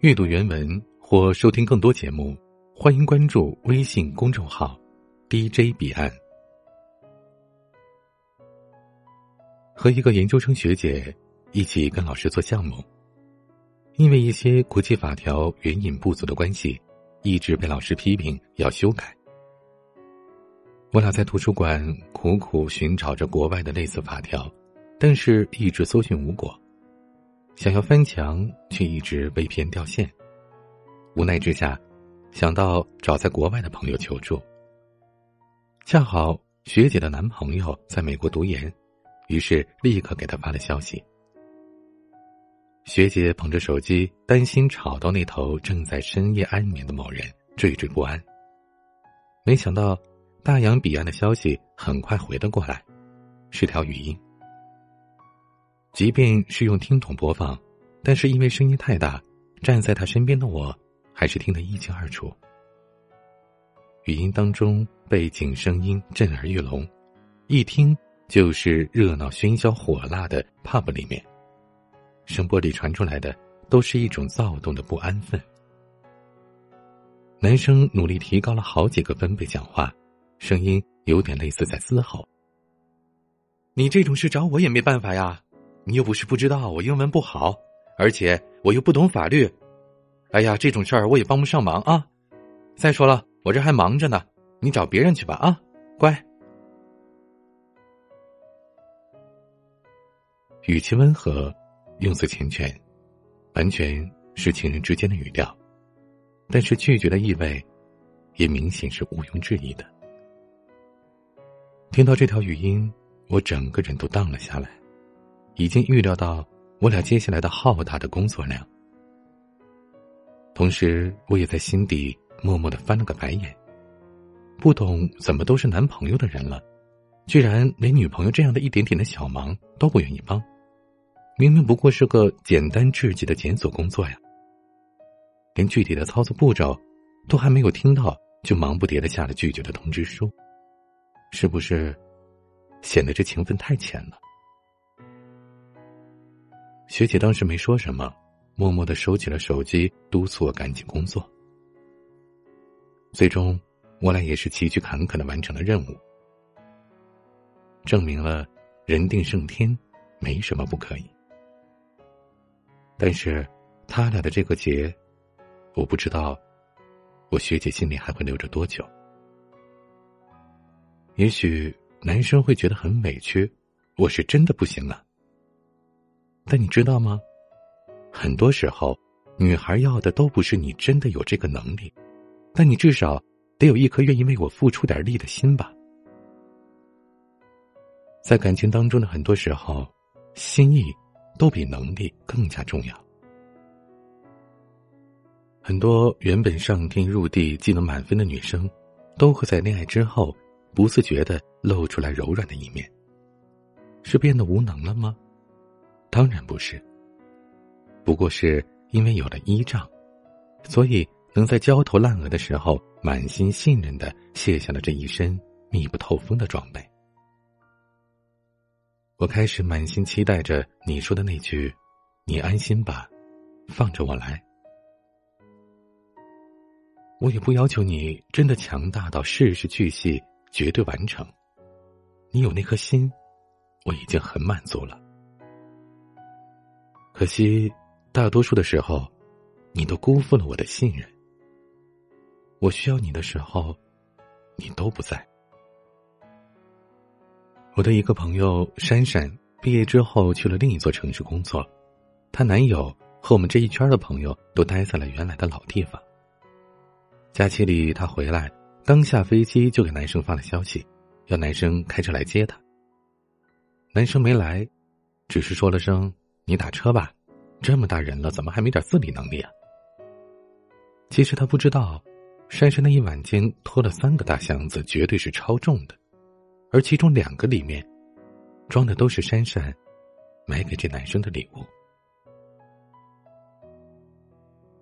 阅读原文或收听更多节目，欢迎关注微信公众号 “DJ 彼岸”。和一个研究生学姐一起跟老师做项目，因为一些国际法条援引不足的关系，一直被老师批评要修改。我俩在图书馆苦苦寻找着国外的类似法条，但是一直搜寻无果。想要翻墙，却一直被骗掉线。无奈之下，想到找在国外的朋友求助。恰好学姐的男朋友在美国读研，于是立刻给他发了消息。学姐捧着手机，担心吵到那头正在深夜安眠的某人，惴惴不安。没想到，大洋彼岸的消息很快回了过来，是条语音。即便是用听筒播放，但是因为声音太大，站在他身边的我还是听得一清二楚。语音当中背景声音震耳欲聋，一听就是热闹喧嚣火辣的 pub 里面，声波里传出来的都是一种躁动的不安分。男生努力提高了好几个分贝讲话，声音有点类似在嘶吼：“你这种事找我也没办法呀。”你又不是不知道我英文不好，而且我又不懂法律，哎呀，这种事儿我也帮不上忙啊！再说了，我这还忙着呢，你找别人去吧啊，乖。语气温和，用词缱绻，完全是情人之间的语调，但是拒绝的意味，也明显是毋庸置疑的。听到这条语音，我整个人都荡了下来。已经预料到我俩接下来的浩大的工作量，同时我也在心底默默的翻了个白眼。不懂怎么都是男朋友的人了，居然连女朋友这样的一点点的小忙都不愿意帮，明明不过是个简单至极的检索工作呀，连具体的操作步骤都还没有听到，就忙不迭的下了拒绝的通知书，是不是显得这情分太浅了？学姐当时没说什么，默默的收起了手机，督促我赶紧工作。最终，我俩也是崎岖坎坷的完成了任务，证明了人定胜天，没什么不可以。但是，他俩的这个结，我不知道，我学姐心里还会留着多久。也许男生会觉得很委屈，我是真的不行了。但你知道吗？很多时候，女孩要的都不是你真的有这个能力，但你至少得有一颗愿意为我付出点力的心吧。在感情当中的很多时候，心意都比能力更加重要。很多原本上天入地、技能满分的女生，都会在恋爱之后不自觉的露出来柔软的一面。是变得无能了吗？当然不是。不过是因为有了依仗，所以能在焦头烂额的时候满心信任的卸下了这一身密不透风的装备。我开始满心期待着你说的那句：“你安心吧，放着我来。”我也不要求你真的强大到事事俱细、绝对完成。你有那颗心，我已经很满足了。可惜，大多数的时候，你都辜负了我的信任。我需要你的时候，你都不在。我的一个朋友珊珊毕业之后去了另一座城市工作，她男友和我们这一圈的朋友都待在了原来的老地方。假期里，她回来，刚下飞机就给男生发了消息，要男生开车来接她。男生没来，只是说了声。你打车吧，这么大人了，怎么还没点自理能力啊？其实他不知道，珊珊那一晚间拖了三个大箱子，绝对是超重的，而其中两个里面装的都是珊珊买给这男生的礼物。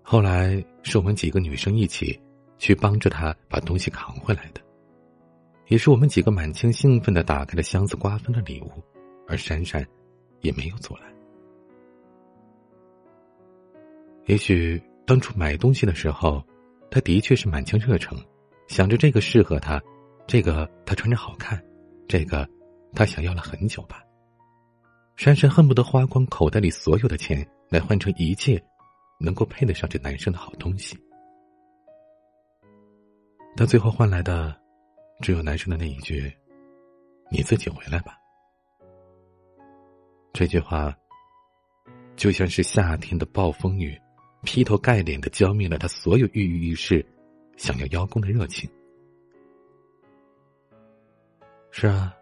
后来是我们几个女生一起去帮着他把东西扛回来的，也是我们几个满腔兴奋的打开了箱子，瓜分了礼物，而珊珊也没有阻拦。也许当初买东西的时候，他的确是满腔热诚，想着这个适合他，这个他穿着好看，这个他想要了很久吧。珊珊恨不得花光口袋里所有的钱，来换成一切能够配得上这男生的好东西。但最后换来的，只有男生的那一句：“你自己回来吧。”这句话，就像是夏天的暴风雨，劈头盖脸的浇灭了他所有郁郁于世、想要邀功的热情。是啊，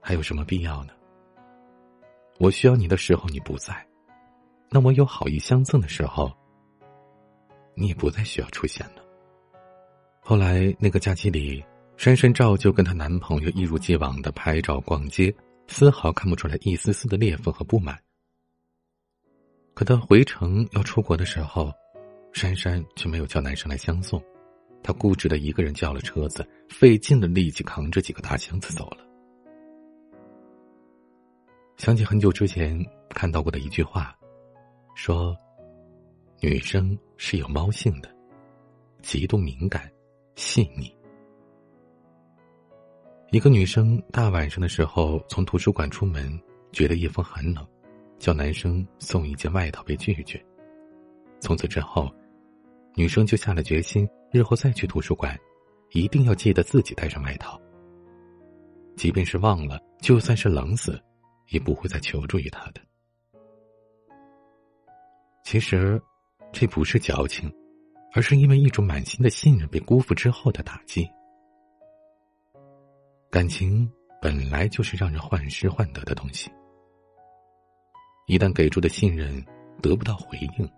还有什么必要呢？我需要你的时候你不在，那我有好意相赠的时候，你也不再需要出现了。后来那个假期里，珊珊照旧跟她男朋友一如既往的拍照逛街。丝毫看不出来一丝丝的裂缝和不满。可他回城要出国的时候，珊珊却没有叫男生来相送，她固执的一个人叫了车子，费劲的力气扛着几个大箱子走了。想起很久之前看到过的一句话，说：“女生是有猫性的，极度敏感、细腻。”一个女生大晚上的时候从图书馆出门，觉得夜风很冷，叫男生送一件外套被拒绝。从此之后，女生就下了决心，日后再去图书馆，一定要记得自己带上外套。即便是忘了，就算是冷死，也不会再求助于他的。其实，这不是矫情，而是因为一种满心的信任被辜负之后的打击。感情本来就是让人患失患得的东西，一旦给出的信任得不到回应，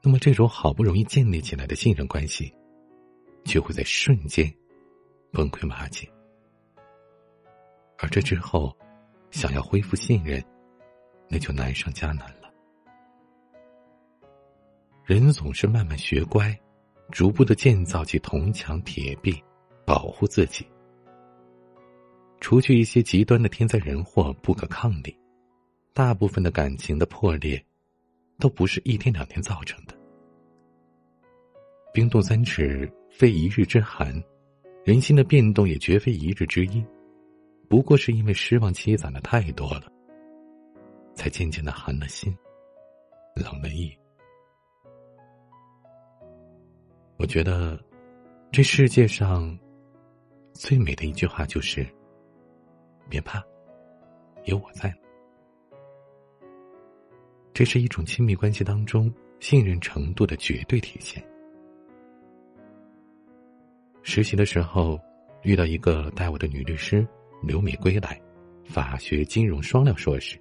那么这种好不容易建立起来的信任关系，就会在瞬间崩溃瓦解。而这之后，想要恢复信任，那就难上加难了。人总是慢慢学乖，逐步的建造起铜墙铁壁，保护自己。除去一些极端的天灾人祸不可抗力，大部分的感情的破裂，都不是一天两天造成的。冰冻三尺，非一日之寒；人心的变动也绝非一日之阴。不过是因为失望积攒的太多了，才渐渐的寒了心，冷了意。我觉得，这世界上最美的一句话就是。别怕，有我在。这是一种亲密关系当中信任程度的绝对体现。实习的时候，遇到一个带我的女律师留美归来，法学金融双料硕士，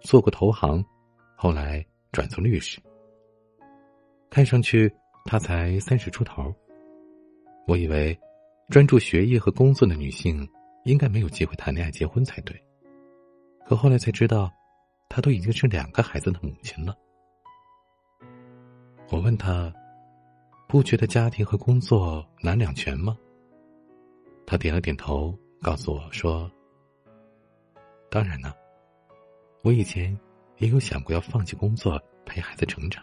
做过投行，后来转做律师。看上去她才三十出头，我以为专注学业和工作的女性。应该没有机会谈恋爱、结婚才对，可后来才知道，她都已经是两个孩子的母亲了。我问她，不觉得家庭和工作难两全吗？她点了点头，告诉我说：“当然呢，我以前也有想过要放弃工作陪孩子成长。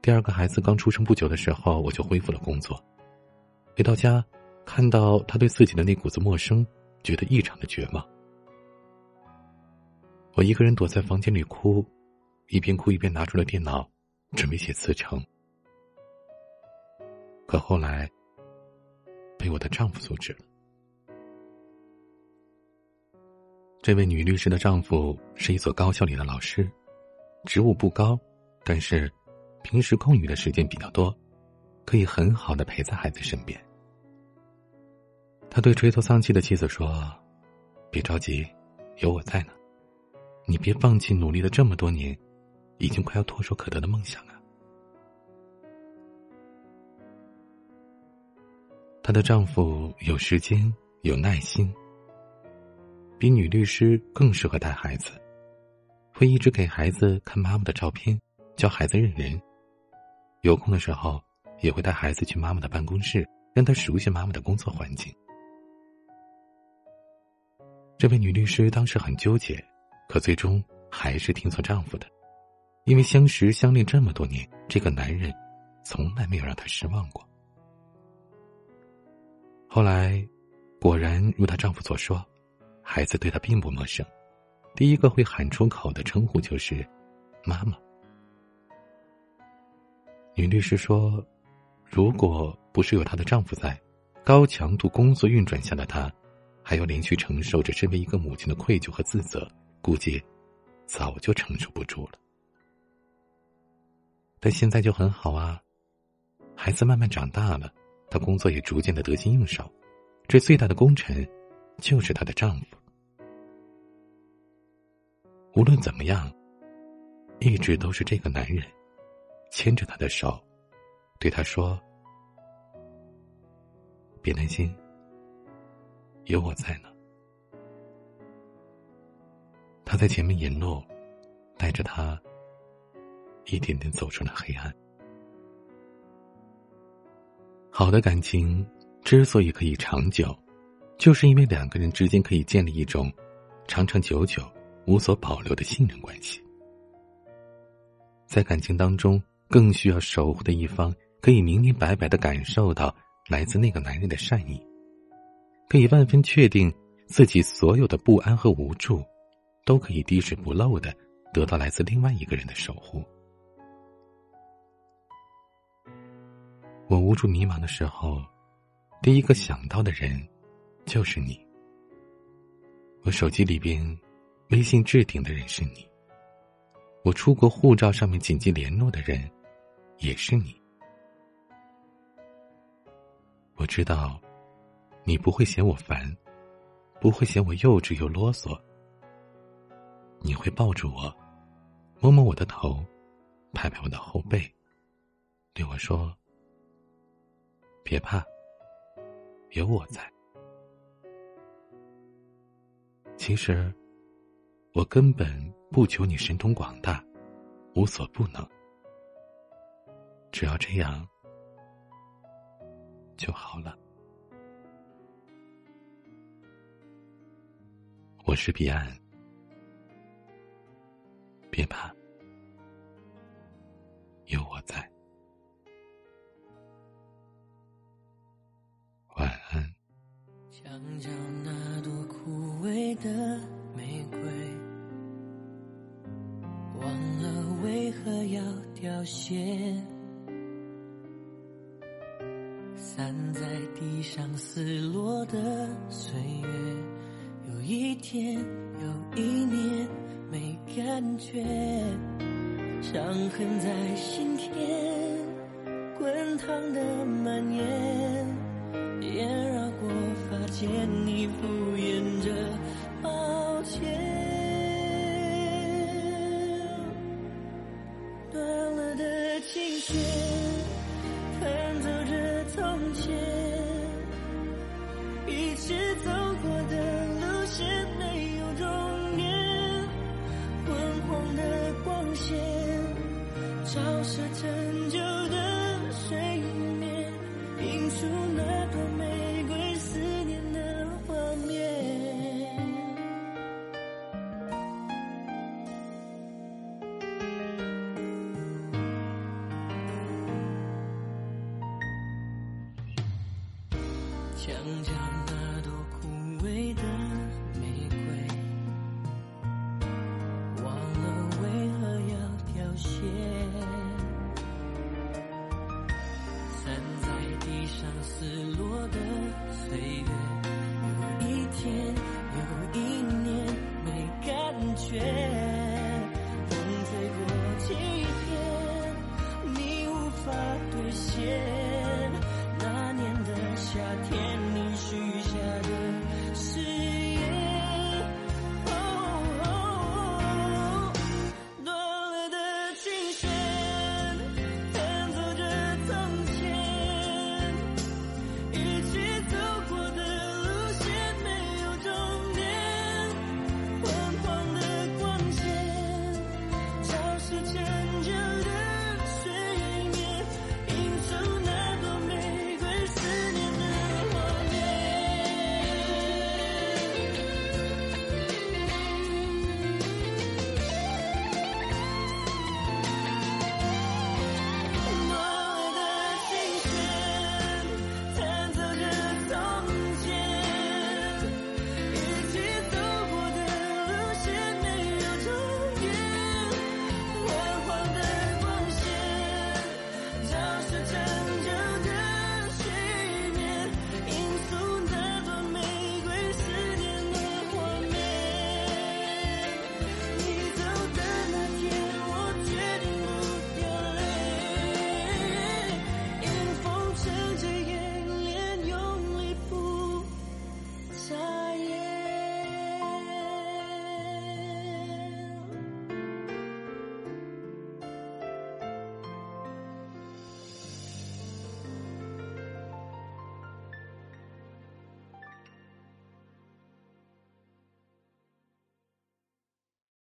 第二个孩子刚出生不久的时候，我就恢复了工作，回到家。”看到他对自己的那股子陌生，觉得异常的绝望。我一个人躲在房间里哭，一边哭一边拿出了电脑，准备写辞呈。可后来，被我的丈夫阻止了。这位女律师的丈夫是一所高校里的老师，职务不高，但是平时空余的时间比较多，可以很好的陪在孩子身边。他对垂头丧气的妻子说：“别着急，有我在呢。你别放弃努力了这么多年，已经快要唾手可得的梦想啊。”她的丈夫有时间，有耐心，比女律师更适合带孩子，会一直给孩子看妈妈的照片，教孩子认人。有空的时候，也会带孩子去妈妈的办公室，让她熟悉妈妈的工作环境。这位女律师当时很纠结，可最终还是听从丈夫的，因为相识相恋这么多年，这个男人从来没有让她失望过。后来，果然如她丈夫所说，孩子对她并不陌生，第一个会喊出口的称呼就是“妈妈”。女律师说：“如果不是有她的丈夫在，高强度工作运转下的她，还要连续承受着身为一个母亲的愧疚和自责，估计早就承受不住了。但现在就很好啊，孩子慢慢长大了，她工作也逐渐的得心应手，这最大的功臣就是她的丈夫。无论怎么样，一直都是这个男人。”牵着她的手，对她说：“别担心，有我在呢。”在前面引路，带着他一点点走出了黑暗。好的感情之所以可以长久，就是因为两个人之间可以建立一种长长久久、无所保留的信任关系。在感情当中。更需要守护的一方，可以明明白白的感受到来自那个男人的善意，可以万分确定自己所有的不安和无助，都可以滴水不漏的得到来自另外一个人的守护。我无助迷茫的时候，第一个想到的人，就是你。我手机里边，微信置顶的人是你。我出国护照上面紧急联络的人。也是你，我知道，你不会嫌我烦，不会嫌我幼稚又啰嗦。你会抱住我，摸摸我的头，拍拍我的后背，对我说：“别怕，有我在。”其实，我根本不求你神通广大，无所不能。只要这样就好了。我是彼岸，别怕，有我在。晚安。墙角那朵枯萎的玫瑰，忘了为何要凋谢。散在地上撕落的岁月，有一天又一年感觉，伤痕在心田滚烫的蔓延，也绕过发间，你敷衍着照射陈旧的睡眠，映出那朵玫瑰思念的画面。墙角。